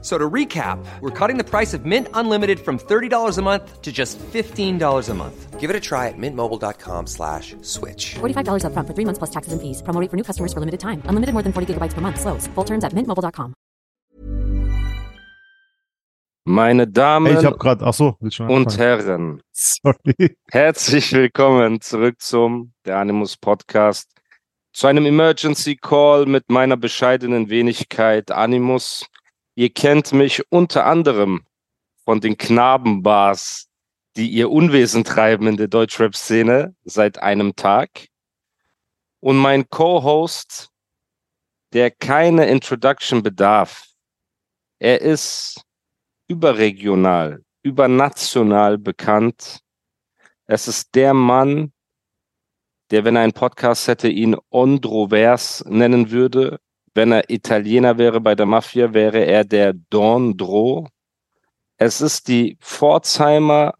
So to recap, we're cutting the price of Mint Unlimited from $30 a month to just $15 a month. Give it a try at mintmobile.com slash switch. $45 upfront for three months plus taxes and fees. Promo rate for new customers for limited time. Unlimited more than 40 gigabytes per month. Slows. Full terms at mintmobile.com. Meine Damen Hey, ich habe gerade, ach so, und anfangen? Herren, Sorry. herzlich willkommen zurück zum Der Animus Podcast, zu einem Emergency Call mit meiner bescheidenen Wenigkeit Animus. Ihr kennt mich unter anderem von den Knabenbars, die ihr Unwesen treiben in der Deutschrap-Szene seit einem Tag. Und mein Co-Host, der keine Introduction bedarf. Er ist überregional, übernational bekannt. Es ist der Mann, der, wenn er einen Podcast hätte, ihn Ondrovers nennen würde. Wenn er Italiener wäre bei der Mafia, wäre er der Dondro. Es ist die Pforzheimer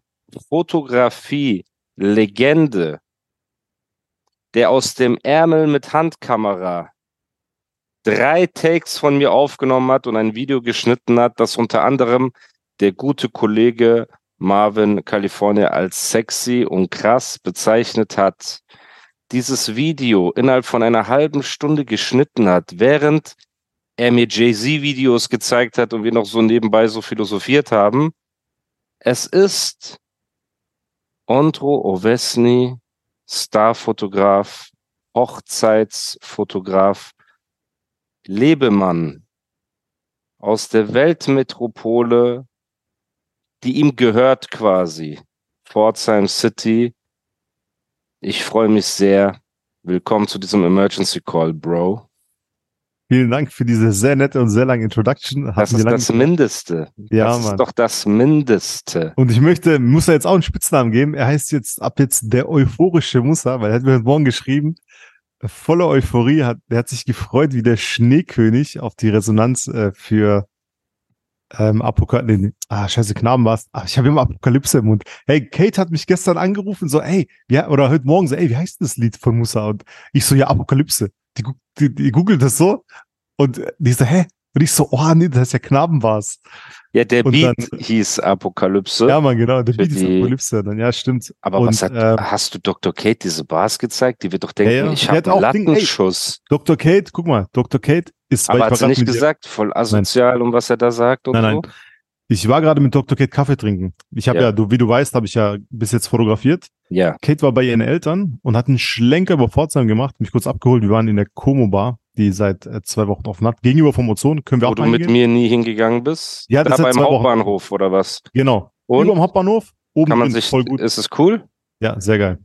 Fotografie-Legende, der aus dem Ärmel mit Handkamera drei Takes von mir aufgenommen hat und ein Video geschnitten hat, das unter anderem der gute Kollege Marvin California als sexy und krass bezeichnet hat, dieses Video innerhalb von einer halben Stunde geschnitten hat, während er mir Jay-Z-Videos gezeigt hat und wir noch so nebenbei so philosophiert haben. Es ist Ondro Ovesny, Starfotograf, Hochzeitsfotograf, Lebemann aus der Weltmetropole, die ihm gehört quasi, Pforzheim City. Ich freue mich sehr. Willkommen zu diesem Emergency Call, Bro. Vielen Dank für diese sehr nette und sehr lange Introduction. Das Hatten wir ist das Mindeste. Ja, das Mann. ist doch das Mindeste. Und ich möchte, muss er jetzt auch einen Spitznamen geben. Er heißt jetzt ab jetzt der euphorische Musa, weil er hat mir heute Morgen geschrieben, voller Euphorie, hat, er hat sich gefreut wie der Schneekönig auf die Resonanz äh, für ähm, Apokalypse. Nee, ah, scheiße, Knaben war's. Ah, ich habe immer Apokalypse im Mund. Hey, Kate hat mich gestern angerufen, so, ey, ja, oder heute Morgen so, ey, wie heißt das Lied von Musa? Und ich so, ja, Apokalypse. Die, die, die googelt das so und die so, hä? Und ich so, oh nee, das ist ja Knaben war's. Ja, der Und Beat dann- hieß Apokalypse. Ja, man, genau, der Beat ist die- Apokalypse dann, ja, stimmt. aber und, was hat, ähm, hast du Dr. Kate diese Bars gezeigt? Die wird doch denken, Ja, ja. ich habe einen Lattenschuss. Dr. Kate, guck mal, Dr. Kate ist, aber hat sie nicht mit gesagt, voll asozial und was er da sagt und Nein, so? nein. Ich war gerade mit Dr. Kate Kaffee trinken. Ich habe Ja. ja, du, wie du weißt, habe ich ja bis jetzt fotografiert. Ja. Kate war bei ihren Eltern und hat einen Schlenker über Pforzheim gemacht, mich kurz abgeholt. Wir waren in der Como Bar, die seit äh, zwei Wochen offen hat. Gegenüber vom Ozon, können wir Wo auch du mit reingehen? mir nie hingegangen bist? Ja, da das seit beim Wochen. Hauptbahnhof oder was? Genau. Und Über dem Hauptbahnhof, oben kann man sich, voll gut. ist es cool? Ja, sehr geil.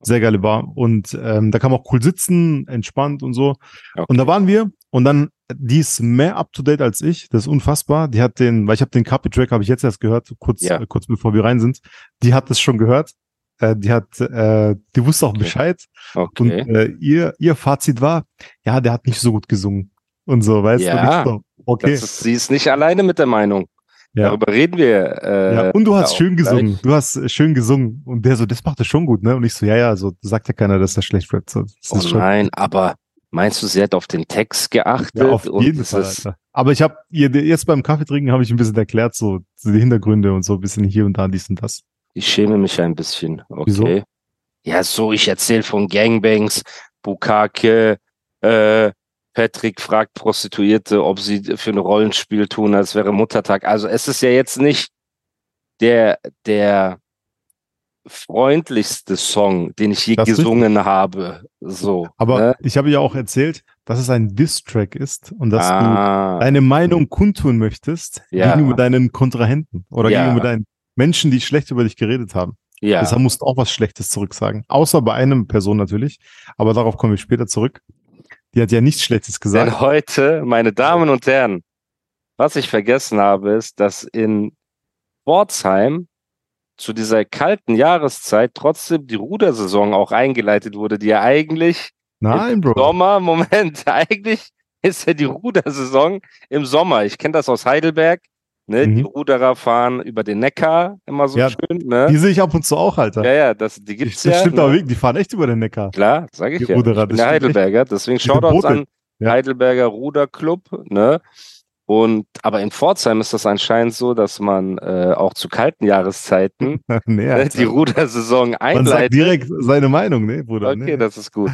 Sehr geile Bar. Und ähm, da kann man auch cool sitzen, entspannt und so. Okay. Und da waren wir und dann, die ist mehr up to date als ich. Das ist unfassbar. Die hat den, weil ich habe den Copy Track, habe ich jetzt erst gehört, kurz, Ja. äh, kurz bevor wir rein sind. Die hat das schon gehört. Äh, die hat, äh, die wusste auch Okay. Bescheid. Und Okay. äh, ihr, ihr Fazit war, ja, der hat nicht so gut gesungen. Und so, weißt Ja, du? Und ich so, okay. Ist, sie ist nicht alleine mit der Meinung. ja. Darüber reden wir. Äh, ja, und du hast schön gleich. gesungen. Du hast schön gesungen. Und der so, das macht er schon gut, ne? Und ich so, ja, ja, so sagt ja keiner, dass er schlecht rappt. So, Oh nein, aber meinst du, sie hat auf den Text geachtet? ja, auf jeden Fall. Alter. Aber ich habe jetzt beim Kaffeetrinken habe ich ein bisschen erklärt, so, so die Hintergründe und so ein bisschen hier und da, dies und das. Ich schäme mich ein bisschen. Okay. Wieso? Ja, so, ich erzähle von Gangbangs, Bukake, äh, Patrick fragt Prostituierte, ob sie für ein Rollenspiel tun, als wäre Muttertag. Also es ist ja jetzt nicht der, der freundlichste Song, den ich je Das gesungen habe. So. Aber ne? ich habe ja auch erzählt, dass es ein Diss-Track ist und dass du ah, deine Meinung kundtun möchtest Ja. gegenüber deinen Kontrahenten oder Ja. gegenüber deinen Menschen, die schlecht über dich geredet haben. ja. Deshalb musst du auch was Schlechtes zurücksagen. Außer bei einem Person natürlich. Aber darauf kommen wir später zurück. Die hat ja nichts Schlechtes gesagt. Denn heute, meine Damen und Herren, was ich vergessen habe, ist, dass in Pforzheim zu dieser kalten Jahreszeit trotzdem die Rudersaison auch eingeleitet wurde, die ja eigentlich Nein, im Bro. Sommer, Moment, eigentlich ist ja die Rudersaison im Sommer. Ich kenne das aus Heidelberg. Ne? Mhm. Die Ruderer fahren über den Neckar immer so Ja, schön. Ne? Die sehe ich ab und zu auch, Alter. Ja, ja, das, die gibt's das ja. stimmt ne? aber wirklich, die fahren echt über den Neckar. Klar, sage ich Die ja. Ruderer, ich bin das der echt. Heidelberger, deswegen Shoutouts Boote. an Ja. Heidelberger Ruderclub, ne? Und aber in Pforzheim ist das anscheinend so, dass man äh, auch zu kalten Jahreszeiten nee, ne, die Rudersaison Man sagt einleitet. direkt seine Meinung, ne, Bruder? Okay, ne? das ist gut.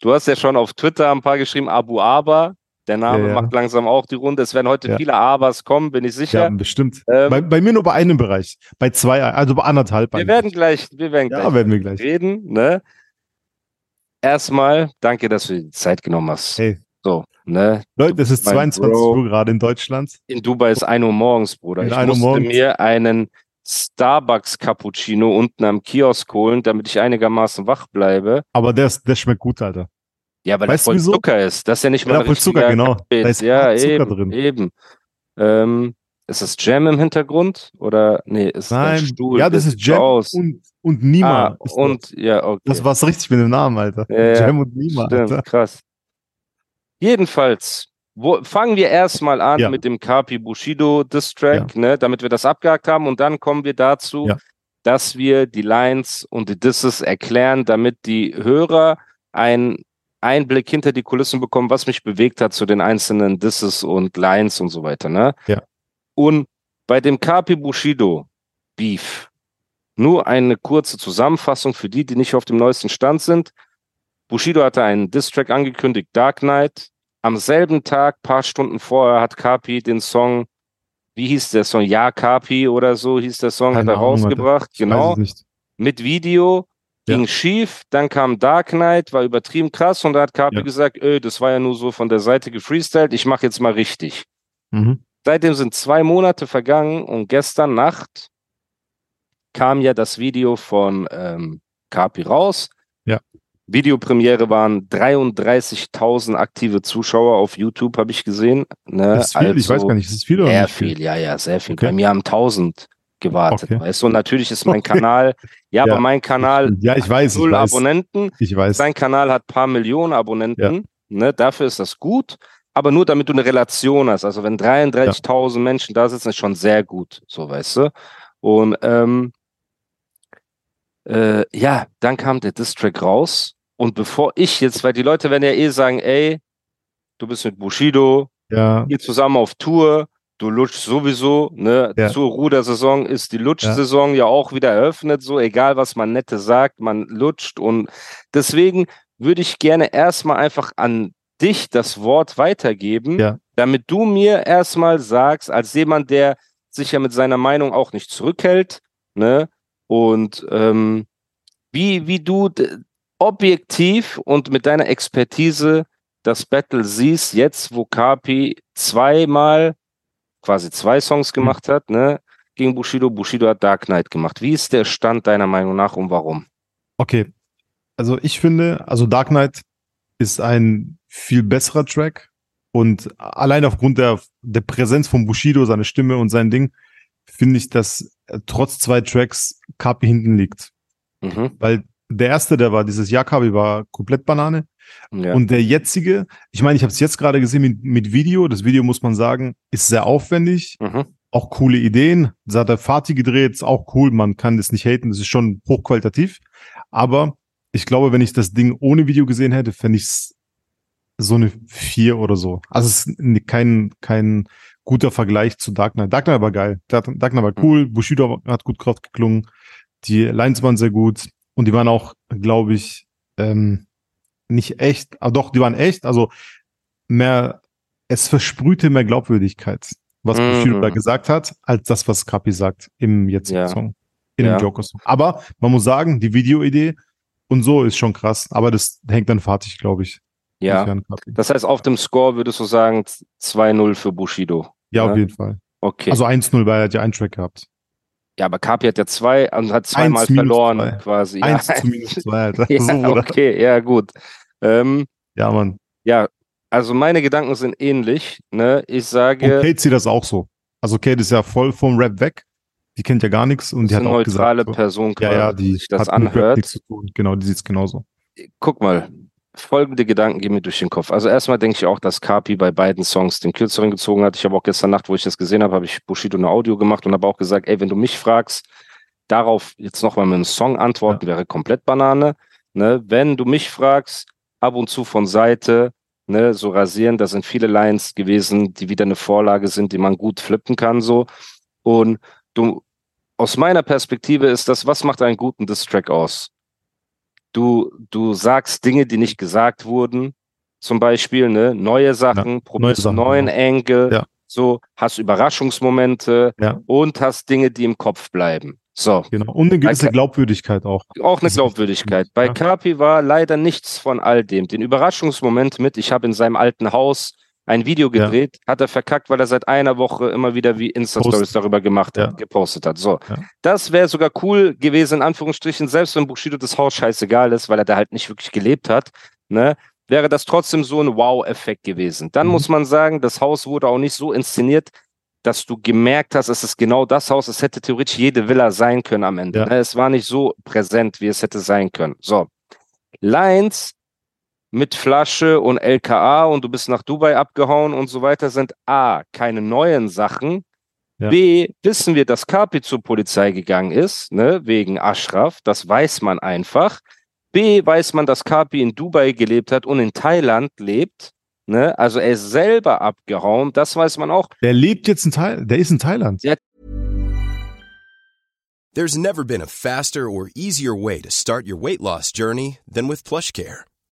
Du hast ja schon auf Twitter ein paar geschrieben, Abu Aber. Der Name Ja, ja. macht langsam auch die Runde. Es werden heute Ja. viele Abers kommen, bin ich ja, sicher. bestimmt. Ähm, bei, bei mir nur bei einem Bereich. Bei zwei, also bei anderthalb. wir eigentlich. werden gleich, wir werden ja, gleich werden wir gleich. reden. Ne? Erstmal, danke, dass du dir die Zeit genommen hast. Hey, So, ne? Leute, es ist Mein 22 Bro. Uhr gerade in Deutschland. In Dubai ist 1 Uhr morgens, Bruder. In Ich 1 Uhr musste morgens. mir einen Starbucks Cappuccino unten am Kiosk holen, damit ich einigermaßen wach bleibe. Aber der, ist, der schmeckt gut, Alter. Ja, weil Weißt du voll wieso? Zucker ist. Das ist ja nicht mal Ja, voll Zucker, genau. Kaffee. Da ist ja, Zucker eben, drin. eben. Ähm, ist das Jam im Hintergrund? Oder nee, ist ein Nein, Stuhl. ja, das der ist Jam aus. und, und Nima. Ah, und ja, okay. Das war's richtig mit dem Namen, Alter. Ja. Jam und Nima, Stimmt, Alter. krass. Jedenfalls, wo, fangen wir erstmal an Ja. mit dem Kapi Bushido Distrack, ne, damit wir das abgehakt haben und dann kommen wir dazu, Ja. dass wir die Lines und die Disses erklären, damit die Hörer einen Einblick hinter die Kulissen bekommen, was mich bewegt hat zu den einzelnen Disses und Lines und so weiter, ne? Ja. Und bei dem Kapi Bushido Beef nur eine kurze Zusammenfassung für die, die nicht auf dem neuesten Stand sind. Bushido hatte einen Distrack angekündigt, Dark Knight. Am selben Tag, paar Stunden vorher, hat Kapi den Song, wie hieß der Song? Ja, Kapi oder so hieß der Song, Keine hat er Ahnung, rausgebracht. Genau. Mit Video, Ja. ging schief, dann kam Dark Knight, war übertrieben krass und da hat Kapi Ja. gesagt, öh, das war ja nur so von der Seite gefreestylt, ich mache jetzt mal richtig. Mhm. Seitdem sind zwei Monate vergangen und gestern Nacht kam ja das Video von ähm, Kapi raus. Ja. Videopremiere waren 33.000 aktive Zuschauer auf YouTube, habe ich gesehen. Ne? Das ist viel, ich weiß Also gar nicht, ist es viel oder Sehr nicht viel, ja, ja, sehr viel. Okay. Bei mir haben 1000 gewartet. Okay. Weißt du, und natürlich ist mein Okay. Kanal, ja, Ja, aber mein Kanal Ja, ich weiß, ich null weiß. Abonnenten. Ich weiß. Sein Kanal hat paar Millionen Abonnenten. Ne, dafür ist das gut. Aber nur damit du eine Relation hast. Also wenn 33.000 Menschen da sitzen, ist schon sehr gut. So, weißt du. Und ähm, äh, ja, dann kam der Distrack raus. Und bevor ich jetzt, weil die Leute werden ja eh sagen, ey, du bist mit Bushido, Ja, ihr zusammen auf Tour, du lutschst sowieso, ne? Ja. Zur Rudersaison ist die Lutschsaison ja. auch wieder eröffnet, so egal was man nette sagt, man lutscht und deswegen würde ich gerne erstmal einfach an dich das Wort weitergeben, Ja. damit du mir erstmal sagst, als jemand, der sich ja mit seiner Meinung auch nicht zurückhält, ne? Und ähm, wie, wie du objektiv und mit deiner Expertise das Battle siehst, jetzt wo Kapi zweimal, quasi zwei Songs gemacht hat, ne, gegen Bushido. Bushido hat Dark Knight gemacht. Wie ist der Stand deiner Meinung nach und warum? okay. Also ich finde, also Dark Knight ist ein viel besserer Track und allein aufgrund der, der Präsenz von Bushido, seine Stimme und sein Ding, finde ich, dass trotz zwei Tracks Kapi hinten liegt. Mhm. Weil der erste, der war dieses Jahr Kapi, war komplett Banane. Ja. Und der jetzige, ich meine, ich habe es jetzt gerade gesehen mit, mit Video. Das Video, muss man sagen, ist sehr aufwendig. mhm. Auch coole Ideen. Das hat der Fatih gedreht, ist auch cool. Man kann das nicht haten. Das ist schon hochqualitativ. Aber ich glaube, wenn ich das Ding ohne Video gesehen hätte, fände ich es so eine vier oder so. Also es ist kein, kein guter Vergleich zu Dark Knight. Dark Knight war geil. Dark Knight war cool. Bushido hat gut drauf geklungen. Die Lines waren sehr gut. Und die waren auch, glaube ich, ähm, nicht echt, aber doch, die waren echt. Also mehr, es versprühte mehr Glaubwürdigkeit, was Mhm. Bushido da gesagt hat, als das, was Kapi sagt im jetzigen Ja. Song. In Ja. dem Joker-Song. Aber man muss sagen, die Videoidee und so ist schon krass. Aber das hängt dann fertig, glaube ich. Ja. Das heißt, auf dem Score würdest du sagen 2-0 für Bushido. Ja, Ja. auf jeden Fall. Okay. Also 1-0, weil er hat ja einen Track gehabt. Ja, aber Kapi hat ja zwei und hat zweimal Eins verloren zwei. quasi. Ja. 1 zu minus 2, Alter. ja, so, okay, ja, gut. Ähm, Ja, Mann. ja, also meine Gedanken sind ähnlich. Ne? Ich sage, Und Kate sieht das auch so. Also Kate ist ja voll vom Rap weg. Die kennt ja gar nichts und die hat eine auch neutrale gesagt, so, Person, ja, ja, quasi, die sich das hat anhört. nichts zu tun. Genau, die sieht's genauso. Guck mal, folgende Gedanken gehen mir durch den Kopf. Also erstmal denke ich auch, dass Kapi bei beiden Songs den kürzeren gezogen hat. Ich habe auch gestern Nacht, wo ich das gesehen habe, habe ich Bushido eine Audio gemacht und habe auch gesagt, ey, wenn du mich fragst, darauf jetzt nochmal mit einem Song antworten, wäre komplett Banane. Ne? Wenn du mich fragst, ab und zu von Seite, ne, so rasieren, da sind viele Lines gewesen, die wieder eine Vorlage sind, die man gut flippen kann, so. Und du, aus meiner Perspektive ist das, was macht einen guten Distrack aus? Du, du sagst Dinge, die nicht gesagt wurden, zum Beispiel, ne, neue Sachen, Ja, probierst neue Sachen, neuen ja. Angle, Ja. so, hast Überraschungsmomente Ja. und hast Dinge, die im Kopf bleiben. So. Genau. Und eine gewisse Ka- Glaubwürdigkeit auch. Auch eine Glaubwürdigkeit. Bei. Kapi war leider nichts von all dem. Den Überraschungsmoment mit, ich habe in seinem alten Haus ein Video Ja. gedreht, hat er verkackt, weil er seit einer Woche immer wieder wie Insta-Stories darüber gemacht hat, Ja. gepostet hat. So. Ja. Das wäre sogar cool gewesen, in Anführungsstrichen, selbst wenn Bushido das Haus scheißegal ist, weil er da halt nicht wirklich gelebt hat, ne? Wäre das trotzdem so ein Wow-Effekt gewesen. Dann Mhm. muss man sagen, das Haus wurde auch nicht so inszeniert, dass du gemerkt hast, es ist genau das Haus, es hätte theoretisch jede Villa sein können am Ende. Ja. Ne? Es war nicht so präsent, wie es hätte sein können. So. Lines mit Flasche und LKA und du bist nach Dubai abgehauen und so weiter sind A, keine neuen Sachen. Ja. B, wissen wir, dass Kapi zur Polizei gegangen ist, ne, wegen Ashraf. Das weiß man einfach. B, weiß man, dass Kapi in Dubai gelebt hat und in Thailand lebt. Ne? Also er ist selber abgehauen. Das weiß man auch. Der lebt jetzt in Thailand. Der ist in Thailand. There's never been a faster or easier way to start your weight loss journey than with PlushCare.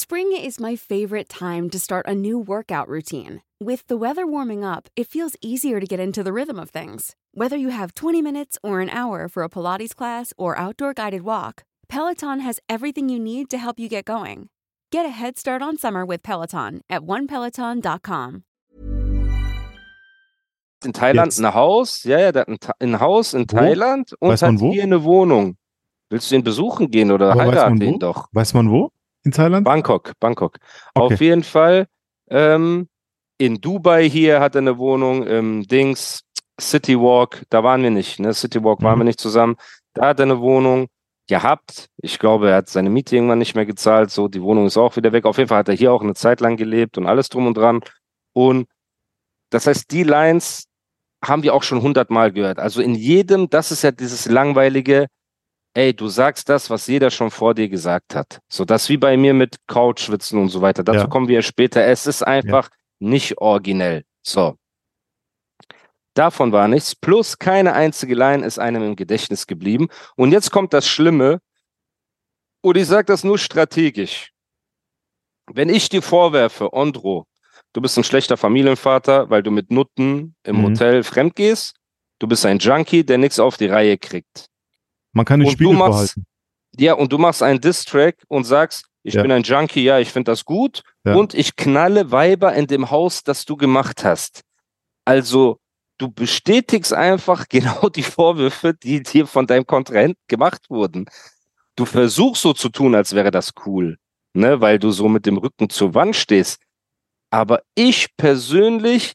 Spring is my favorite time to start a new workout routine. With the weather warming up, it feels easier to get into the rhythm of things. Whether you have 20 minutes or an hour for a Pilates class or outdoor guided walk, Peloton has everything you need to help you get going. Get a head start on summer with Peloton at onepeloton.com. In Thailand Jetzt. ein Haus, ja, ja, der hat ein, Tha- ein Haus in Wo? Thailand und Weiß man hat hier eine Wohnung. Willst du ihn besuchen gehen oder Aber weiß heirate man wo? ihn doch? Weiß man wo? In Thailand? Bangkok, Bangkok. Okay. Auf jeden Fall. Ähm, in Dubai hier hat er eine Wohnung, im Dings, City Walk, da waren wir nicht, ne? City Walk waren Mhm. wir nicht zusammen. Da hat er eine Wohnung gehabt. Ich glaube, er hat seine Miete irgendwann nicht mehr gezahlt. So, die Wohnung ist auch wieder weg. Auf jeden Fall hat er hier auch eine Zeit lang gelebt und alles drum und dran. Und das heißt, die Lines haben wir auch schon hundertmal gehört. Also in jedem, das ist ja dieses langweilige, ey, du sagst das, was jeder schon vor dir gesagt hat. So das wie bei mir mit Couchwitzen und so weiter. Dazu Ja. kommen wir ja später. Es ist einfach nicht originell. So. Davon war nichts. Plus keine einzige Line ist einem im Gedächtnis geblieben. Und jetzt kommt das Schlimme. Und ich sage das nur strategisch. Wenn ich dir vorwerfe, Ondro, du bist ein schlechter Familienvater, weil du mit Nutten im Mhm. Hotel fremd gehst, du bist ein Junkie, der nichts auf die Reihe kriegt. Man kann den Und du Spiegel machst- vorhalten. Ja, und du machst einen Diss-Track und sagst, ich Ja. bin ein Junkie, ja, ich finde das gut. Ja. Und ich knalle Weiber in dem Haus, das du gemacht hast. Also, du bestätigst einfach genau die Vorwürfe, die dir von deinem Kontrahent gemacht wurden. Du versuchst so zu tun, als wäre das cool, ne, weil du so mit dem Rücken zur Wand stehst. Aber ich persönlich,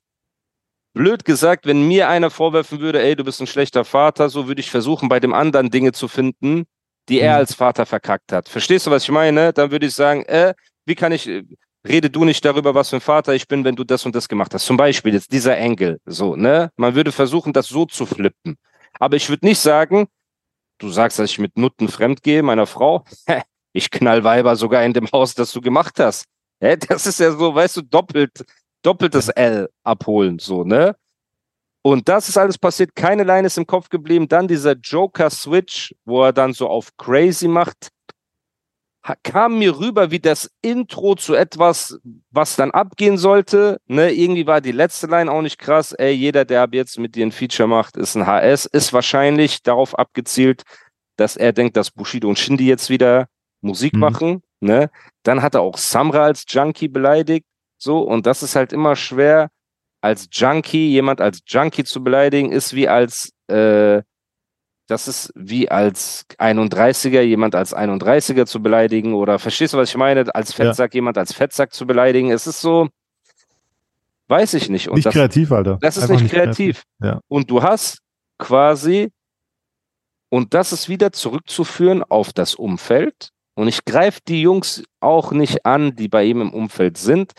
blöd gesagt, wenn mir einer vorwerfen würde, ey, du bist ein schlechter Vater, so würde ich versuchen, bei dem anderen Dinge zu finden, die er Mhm. als Vater verkackt hat. Verstehst du, was ich meine? Dann würde ich sagen, äh, wie kann ich, äh, rede du nicht darüber, was für ein Vater ich bin, wenn du das und das gemacht hast. Zum Beispiel jetzt dieser Engel, so, ne? Man würde versuchen, das so zu flippen. Aber ich würde nicht sagen, du sagst, dass ich mit Nutten fremdgehe, meiner Frau, ich knall Weiber sogar in dem Haus, das du gemacht hast. Hä, das ist ja so, weißt du, doppelt, doppeltes L abholen, so, ne? Und das ist alles passiert, keine Line ist im Kopf geblieben. Dann dieser Joker-Switch, wo er dann so auf crazy macht, kam mir rüber wie das Intro zu etwas, was dann abgehen sollte. Ne? Irgendwie war die letzte Line auch nicht krass. Ey, jeder, der ab jetzt mit dir ein Feature macht, ist ein HS. Ist wahrscheinlich darauf abgezielt, dass er denkt, dass Bushido und Shindy jetzt wieder Musik Mhm. machen. Ne? Dann hat er auch Samra als Junkie beleidigt. So, und das ist halt immer schwer als Junkie, jemand als Junkie zu beleidigen, ist wie als, äh, das ist wie als 31er jemand als 31er zu beleidigen oder verstehst du, was ich meine? Als Fettsack jemand als Fettsack zu beleidigen. Es ist so, weiß ich nicht. Und Nicht das, kreativ, Alter. das ist Einfach nicht kreativ. Ja. Und du hast quasi, und das ist wieder zurückzuführen auf das Umfeld. Und ich greife die Jungs auch nicht an, die bei ihm im Umfeld sind,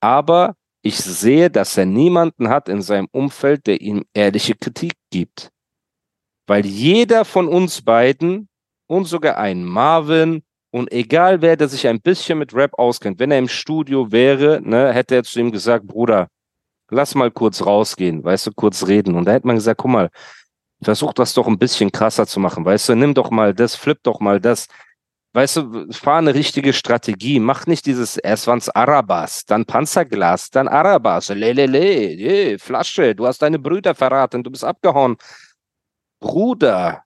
aber ich sehe, dass er niemanden hat in seinem Umfeld, der ihm ehrliche Kritik gibt. Weil jeder von uns beiden und sogar ein Marvin und egal wer, der sich ein bisschen mit Rap auskennt, wenn er im Studio wäre, ne, hätte er zu ihm gesagt, Bruder, lass mal kurz rausgehen, weißt du, kurz reden. Und da hätte man gesagt, guck mal, versuch das doch ein bisschen krasser zu machen, weißt du, nimm doch mal das, flip doch mal das. Weißt du, fahr eine richtige Strategie. Mach nicht dieses, erst waren's Arabas, dann Panzerglas, dann Arabas, lelele, je, Flasche, du hast deine Brüder verraten, du bist abgehauen. Bruder,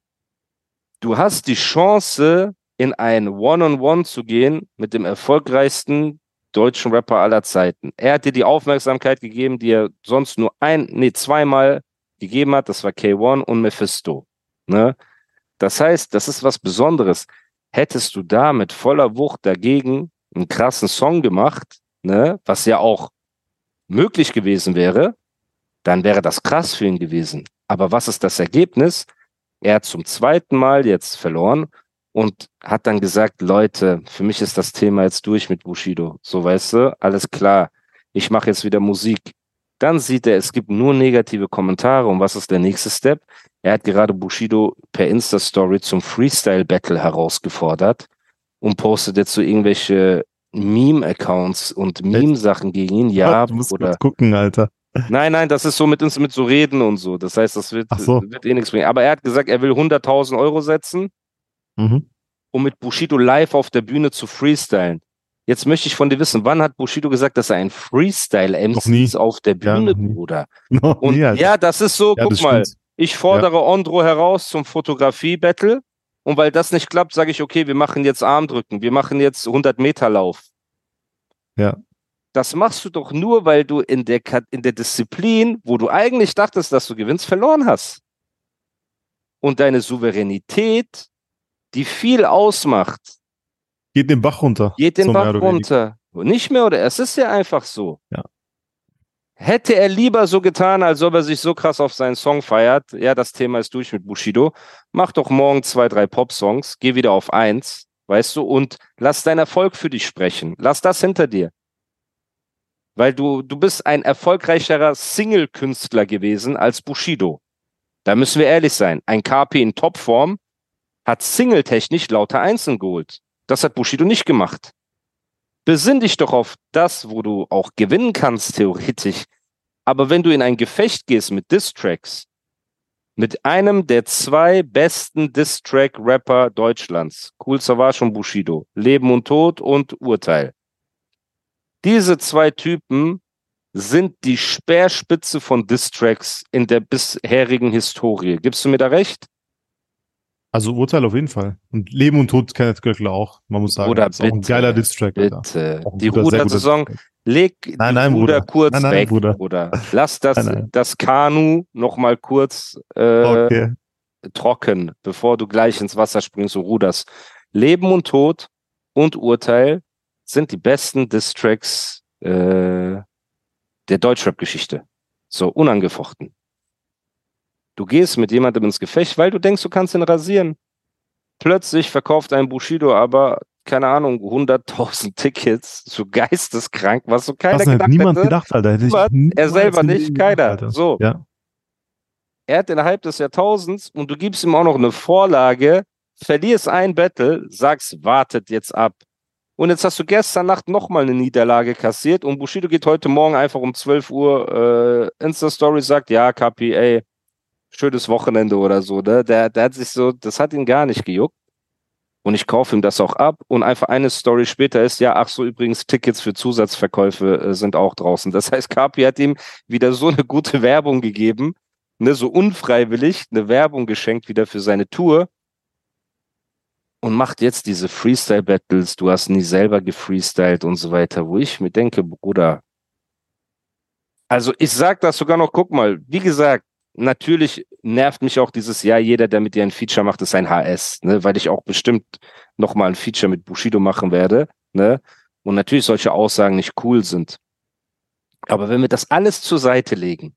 du hast die Chance, in ein One-on-One zu gehen mit dem erfolgreichsten deutschen Rapper aller Zeiten. Er hat dir die Aufmerksamkeit gegeben, die er sonst nur ein, nee, zweimal gegeben hat. Das war K1 und Mephisto. Ne? Das heißt, das ist was Besonderes. Hättest du da mit voller Wucht dagegen einen krassen Song gemacht, ne, was ja auch möglich gewesen wäre, dann wäre das krass für ihn gewesen. Aber was ist das Ergebnis? Er hat zum zweiten Mal jetzt verloren und hat dann gesagt, Leute, für mich ist das Thema jetzt durch mit Bushido. So weißt du, alles klar. Ich mache jetzt wieder Musik. Dann sieht er, es gibt nur negative Kommentare. Und was ist der nächste Step? Er hat gerade Bushido per Insta-Story zum Freestyle-Battle herausgefordert und postet jetzt so irgendwelche Meme-Accounts und Meme-Sachen gegen ihn. Ja, du musst oder gucken, Alter. Nein, nein, das ist so mit uns mit so Reden und so. Das heißt, das wird, so. wird eh nichts bringen. Aber er hat gesagt, er will 100.000 Euro setzen, Mhm. um mit Bushido live auf der Bühne zu freestylen. Jetzt möchte ich von dir wissen, wann hat Bushido gesagt, dass er ein Freestyle-MC ist auf der Ja, Bühne, nie. Bruder? Noch Und nie, ja, das ist so, Ja, guck mal, stimmt. ich fordere Ondro heraus zum Fotografie-Battle. Und weil das nicht klappt, sage ich, okay, wir machen jetzt Armdrücken, wir machen jetzt 100 Meter Lauf. Ja. Das machst du doch nur, weil du in der, in der Disziplin, wo du eigentlich dachtest, dass du gewinnst, verloren hast. Und deine Souveränität, die viel ausmacht, Geht den Bach runter. geht den So Bach runter. Nicht mehr, oder? Es ist ja einfach so. Ja. Hätte er lieber so getan, als ob er sich so krass auf seinen Song feiert, ja, das Thema ist durch mit Bushido, mach doch morgen zwei, drei Pop-Songs, geh wieder auf eins, weißt du, und lass dein Erfolg für dich sprechen. Lass das hinter dir. Weil du, du bist ein erfolgreicherer Single-Künstler gewesen als Bushido. Da müssen wir ehrlich sein. Ein KP in Topform hat singletechnisch lauter Einzeln geholt. Das hat Bushido nicht gemacht. Besinn dich doch auf das, wo du auch gewinnen kannst, theoretisch. Aber wenn du in ein Gefecht gehst mit Distracks, mit einem der zwei besten Distrack-Rapper Deutschlands, Cool Savage und Bushido, Leben und Tod und Urteil. Diese zwei Typen sind die Speerspitze von Distracks in der bisherigen Historie. Gibst du mir da recht? Also Urteil auf jeden Fall. Und Leben und Tod Kenneth Göckler auch. Man muss sagen, Oder das ist auch ein bitte, geiler Distrack. Bitte. Die Ruder-Saison, leg Nein, die nein, Ruder Bruder. kurz Nein, nein, weg, Bruder. Bruder. Lass das, Nein, das Kanu noch mal kurz äh, Okay. trocken, bevor du gleich ins Wasser springst und ruderst. Leben und Tod und Urteil sind die besten Distracks äh, der Deutschrap-Geschichte. So unangefochten. Du gehst mit jemandem ins Gefecht, weil du denkst, du kannst ihn rasieren. Plötzlich verkauft ein Bushido aber, keine Ahnung, 100.000 Tickets, so geisteskrank, was so keiner Das hat gedacht niemand hätte. gedacht, Alter. Hätte er selber nicht, keiner. gedacht. So. Ja. Er hat Hype des Jahrtausends und du gibst ihm auch noch eine Vorlage, verlierst ein Battle, sagst, wartet jetzt ab. Und jetzt hast du gestern Nacht nochmal eine Niederlage kassiert und Bushido geht heute Morgen einfach um 12 Uhr äh, Insta-Story, sagt, ja, Kapi, ey, schönes Wochenende oder so. Ne? Der, der hat sich so, das hat ihn gar nicht gejuckt. Und ich kaufe ihm das auch ab. Und einfach eine Story später ist, ja, ach so, übrigens, Tickets für Zusatzverkäufe äh, sind auch draußen. Das heißt, Kapi hat ihm wieder so eine gute Werbung gegeben, ne, so unfreiwillig eine Werbung geschenkt wieder für seine Tour und macht jetzt diese Freestyle-Battles, du hast nie selber gefreestylt und so weiter, wo ich mir denke, Bruder, Also ich sag das sogar noch, guck mal, wie gesagt, natürlich nervt mich auch dieses Jahr, jeder, der mit dir ein Feature macht, ist ein HS, ne? weil ich auch bestimmt nochmal ein Feature mit Bushido machen werde. Ne? Und natürlich solche Aussagen nicht cool sind. Aber wenn wir das alles zur Seite legen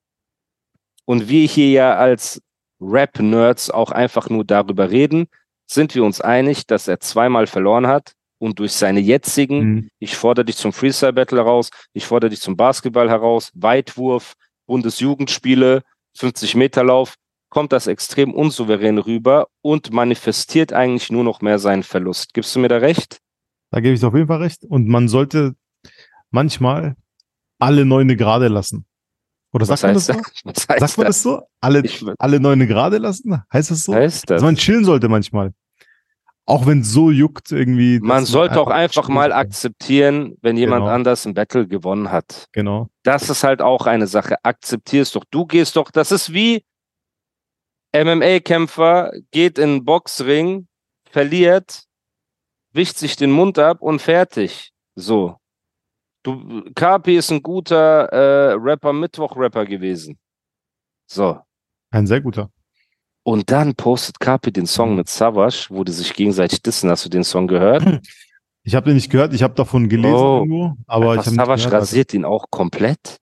und wir hier ja als Rap-Nerds auch einfach nur darüber reden, sind wir uns einig, dass er zweimal verloren hat und durch seine jetzigen, Mhm. ich fordere dich zum Freestyle-Battle heraus, ich fordere dich zum Basketball heraus, Weitwurf, Bundesjugendspiele, 50-Meter-Lauf, kommt das extrem unsouverän rüber und manifestiert eigentlich nur noch mehr seinen Verlust. Gibst du mir da recht? Da gebe ich auf jeden Fall recht. Und man sollte manchmal alle Neune gerade lassen. Oder sagt man das so? Was heißt Sagt man das so? Alle, alle Neune gerade lassen? Heißt das so? heißt das? Also man chillen sollte manchmal. Auch wenn es so juckt irgendwie. Man sollte auch einfach mal akzeptieren, wenn jemand Genau. anders ein Battle gewonnen hat. Genau. Das ist halt auch eine Sache. Akzeptierst doch. Du gehst doch, das ist wie MMA-Kämpfer geht in den Boxring, verliert, wischt sich den Mund ab und fertig. So. Du, Kapi ist ein guter äh, Rapper, Mittwoch-Rapper gewesen. So. Ein sehr guter. Und dann postet Kapi den Song mit Savage, wo die sich gegenseitig dissen. Hast du den Song gehört? Ich habe den nicht gehört, ich habe davon gelesen Oh. irgendwo, aber ich habe Savage gehört. also. rasiert ihn auch komplett.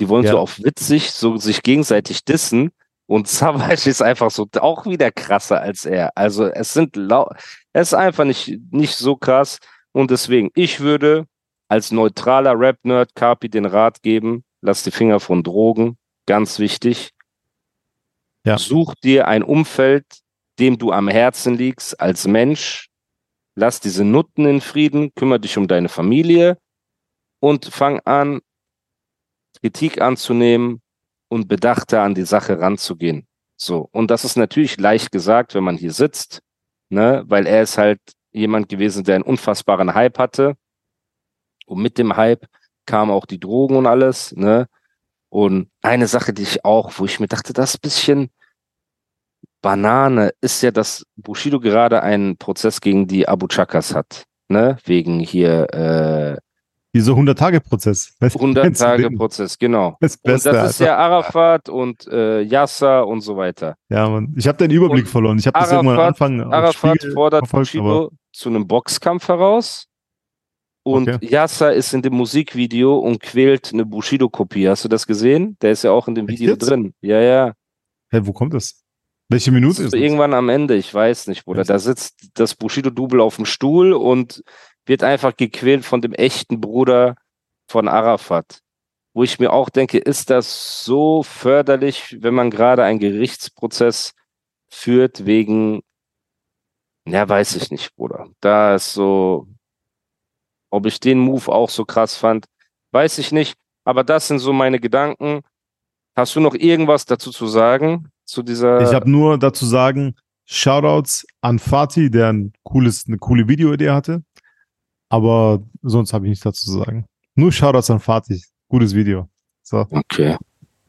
Die wollen Ja. so auf witzig, so sich gegenseitig dissen. Und Savage ist einfach so auch wieder krasser als er. Also es sind lau es ist einfach nicht, nicht so krass. Und deswegen, ich würde als neutraler Rap-Nerd Kapi den Rat geben, lass die Finger von Drogen. Ganz wichtig. Ja. Such dir ein Umfeld, dem du am Herzen liegst als Mensch. Lass diese Nutten in Frieden, kümmere dich um deine Familie und fang an, Kritik anzunehmen und bedachter an die Sache ranzugehen. So. Und das ist natürlich leicht gesagt, wenn man hier sitzt, ne, weil er ist halt jemand gewesen, der einen unfassbaren Hype hatte. Und mit dem Hype kamen auch die Drogen und alles, ne. Und eine Sache, die ich auch, wo ich mir dachte, das ist ein bisschen Banane, ist ja, dass Bushido gerade einen Prozess gegen die Abu Chakas hat, ne, wegen hier, äh, Dieser 100-Tage-Prozess. 100 Tage Prozess, genau. Das Und Beste, das ist ja Arafat und äh, Yasser und so weiter. Ja, Mann. Ich habe den Überblick Und verloren. Ich habe das irgendwann am Arafat- Anfang Arafat fordert verfolgt, aber Bushido zu einem Boxkampf heraus. Und Okay. Yasser ist in dem Musikvideo und quält eine Bushido-Kopie. Hast du das gesehen? Der ist ja auch in dem Echt Video jetzt? drin. Ja, ja. Hä, wo kommt das? Welche Minute ist ist das? irgendwann am Ende, ich weiß nicht, Bruder. Da sitzt das Bushido-Double auf dem Stuhl und wird einfach gequält von dem echten Bruder von Arafat. Wo ich mir auch denke, ist das so förderlich, wenn man gerade einen Gerichtsprozess führt wegen, ja, weiß ich nicht, Bruder. Da ist so, ob ich den Move auch so krass fand, weiß ich nicht. Aber das sind so meine Gedanken. Hast du noch irgendwas dazu zu sagen? Zu dieser. Ich habe nur dazu sagen, Shoutouts an Fatih, der ein cooles, eine coole Videoidee hatte. Aber sonst habe ich nichts dazu zu sagen. Nur Shoutouts an Fatih. Gutes Video. So. Okay.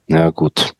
Ja, gut.